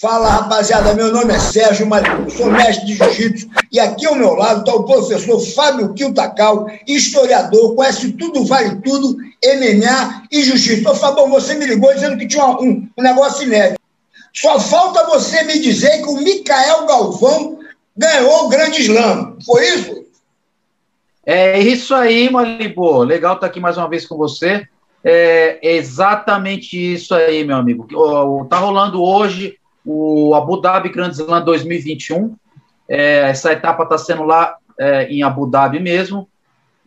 Fala, rapaziada, meu nome é Sérgio Mariano, sou mestre de jiu-jitsu e aqui ao meu lado está o professor Fábio Quiltacal, historiador, conhece tudo, vale tudo, MMA e jiu-jitsu. Fabão, você me ligou dizendo que tinha um, um negócio inédito. Só falta você me dizer que o Micael Galvão ganhou o Grande Slam. Foi isso? É isso aí, Malibu. Legal estar aqui mais uma vez com você. É exatamente isso aí, meu amigo. Tá rolando hoje o Abu Dhabi Grand Slam 2021. É, essa etapa está sendo lá é, em Abu Dhabi mesmo.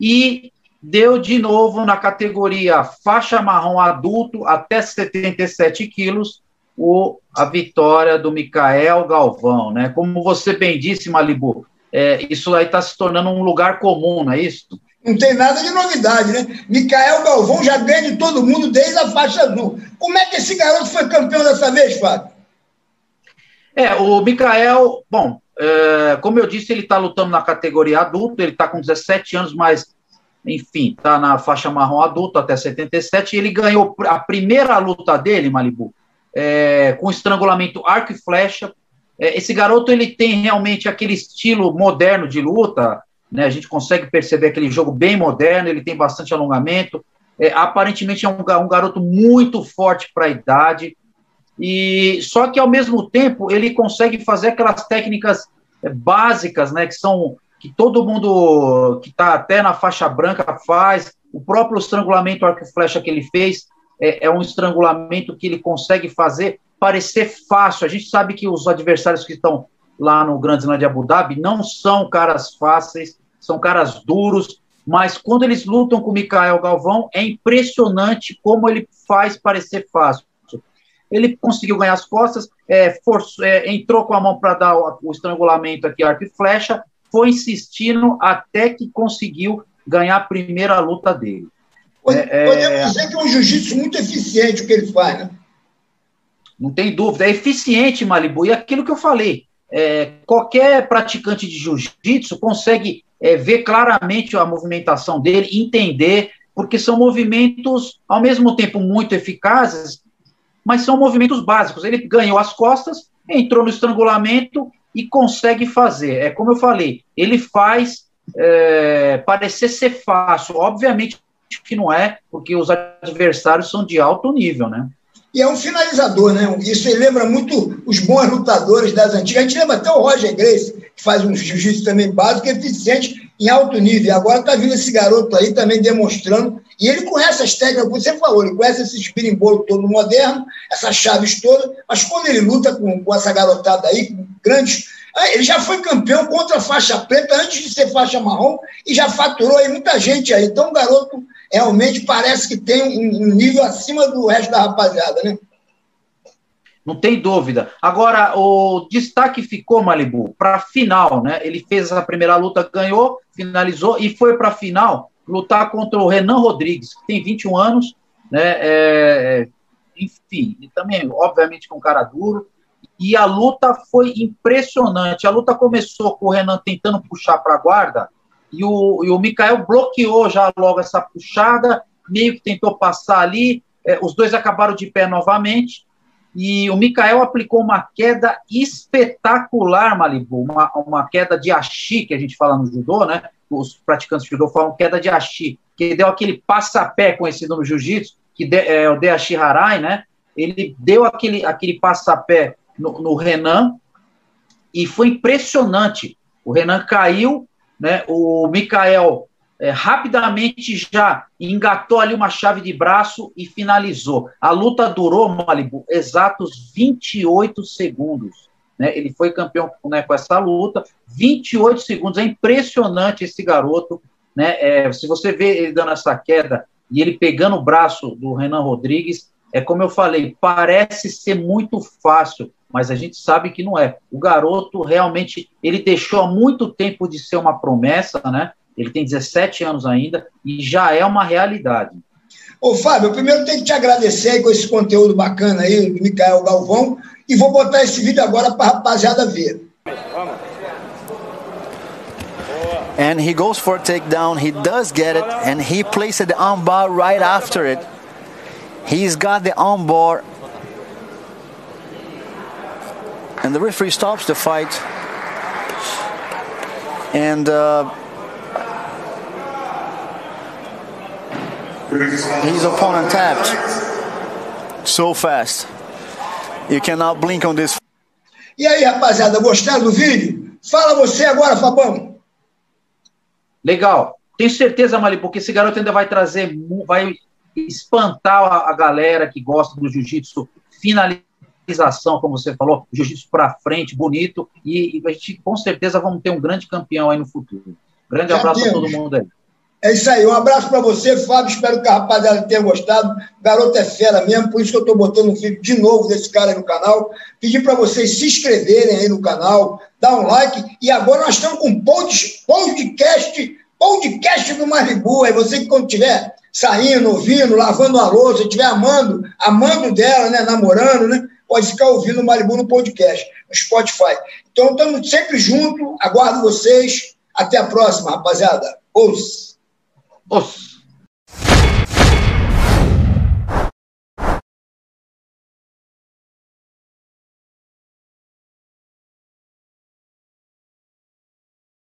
E deu de novo na categoria faixa marrom adulto até 77 quilos o, a vitória do Mikael Galvão, né? Como você bem disse, Malibu, é, isso aí está se tornando um lugar comum, não é isso? Não tem nada de novidade, né? Mikael Galvão já ganha de todo mundo desde a faixa azul. Como é que esse garoto foi campeão dessa vez, Fábio? É, o Mikael, bom, é, como eu disse, ele está lutando na categoria adulto, ele está com 17 anos, mas, enfim, está na faixa marrom adulto até 77, e ele ganhou a primeira luta dele, Malibu, é, com estrangulamento arco e flecha. É, esse garoto, ele tem realmente aquele estilo moderno de luta, né? A gente consegue perceber aquele jogo bem moderno, ele tem bastante alongamento. É, aparentemente é um, um garoto muito forte para a idade. E só que ao mesmo tempo ele consegue fazer aquelas técnicas é, básicas, né, que são que todo mundo que está até na faixa branca faz. O próprio estrangulamento arco e flecha que ele fez é, é um estrangulamento que ele consegue fazer parecer fácil. A gente sabe que os adversários que estão lá no Grande Slam de Abu Dhabi não são caras fáceis são caras duros, mas quando eles lutam com o Mikael Galvão, é impressionante como ele faz parecer fácil. Ele conseguiu ganhar as costas, é, forçou, é, entrou com a mão para dar o, o, estrangulamento aqui, arco e flecha, foi insistindo até que conseguiu ganhar a primeira luta dele. É, podemos é, dizer que é um jiu-jitsu muito eficiente o que ele faz, né? Não tem dúvida, é eficiente, Malibu, e aquilo que eu falei, é, qualquer praticante de jiu-jitsu consegue é, ver claramente a movimentação dele, entender, porque são movimentos, ao mesmo tempo, muito eficazes, mas são movimentos básicos. Ele ganhou as costas, entrou no estrangulamento e consegue fazer. É como eu falei, ele faz é, parecer ser fácil. Obviamente que não é, porque os adversários são de alto nível, né? E é um finalizador, né? Isso lembra muito os bons lutadores das antigas. A gente lembra até o Roger Grace, que faz um jiu-jitsu também básico, eficiente em alto nível. Agora está vindo esse garoto aí também demonstrando. E ele conhece as técnicas, como você falou, ele conhece esse espirimbolo todo moderno, essas chaves todas, mas quando ele luta com, com essa garotada aí, com grandes. Ele já foi campeão contra a faixa preta antes de ser faixa marrom e já faturou aí muita gente aí. Então, o garoto realmente parece que tem um nível acima do resto da rapaziada, né? Não tem dúvida. Agora, o destaque ficou, Malibu, para a final, né? Ele fez a primeira luta, ganhou, finalizou e foi para a final lutar contra o Renan Rodrigues, que tem 21 anos, né? É, enfim, e também, obviamente, com um cara duro. E a luta foi impressionante. A luta começou com o Renan tentando puxar para a guarda, e o, e o Mikael bloqueou já logo essa puxada, meio que tentou passar ali, é, os dois acabaram de pé novamente, e o Mikael aplicou uma queda espetacular, Malibu, uma, uma queda de ashi, que a gente fala no judô, né? Os praticantes de judô falam queda de ashi, que deu aquele passapé conhecido no jiu-jitsu, que de, é o Deashi Harai, né? Ele deu aquele, aquele passapé no, no Renan, e foi impressionante. O Renan caiu, né? O Mikael é, rapidamente já engatou ali uma chave de braço e finalizou. A luta durou, Malibu, exatos 28 segundos. Né? Ele foi campeão né, com essa luta, 28 segundos. É impressionante esse garoto. Né? É, se você vê ele dando essa queda e ele pegando o braço do Renan Rodrigues, é como eu falei, parece ser muito fácil, mas a gente sabe que não é. O garoto realmente ele deixou há muito tempo de ser uma promessa, né? Ele tem 17 anos ainda e já é uma realidade. Ô, Fábio, eu primeiro tenho que te agradecer com esse conteúdo bacana aí, do Micael Galvão, e vou botar esse vídeo agora para a rapaziada ver. And he goes for a takedown. He does get it, and he places the armbar right after it. He's got the armbar And the referee stops the fight. And uh, his opponent tapped so fast. You cannot blink on this. E aí, rapaziada, gostaram do vídeo? Fala você agora, Fabão. Legal. Tenho certeza, Malibu, que esse garoto ainda vai trazer, vai espantar a galera que gosta do jiu-jitsu, finalização, como você falou, jiu-jitsu para frente, bonito, e, e, a gente com certeza vamos ter um grande campeão aí no futuro. Grande Já abraço a todo mundo aí. É isso aí, um abraço para você, Fábio. Espero que a rapaziada tenha gostado. Garoto é fera mesmo, por isso que eu estou botando um vídeo de novo desse cara aí no canal. Pedir para vocês se inscreverem aí no canal, dar um like. E agora nós estamos com podcast, podcast do Maribu. Aí você que quando estiver saindo, ouvindo, lavando a louça, estiver amando, amando dela, né, namorando, né, pode ficar ouvindo o Maribu no podcast, no Spotify. Então estamos sempre juntos. Aguardo vocês. Até a próxima, rapaziada. Ouça. Os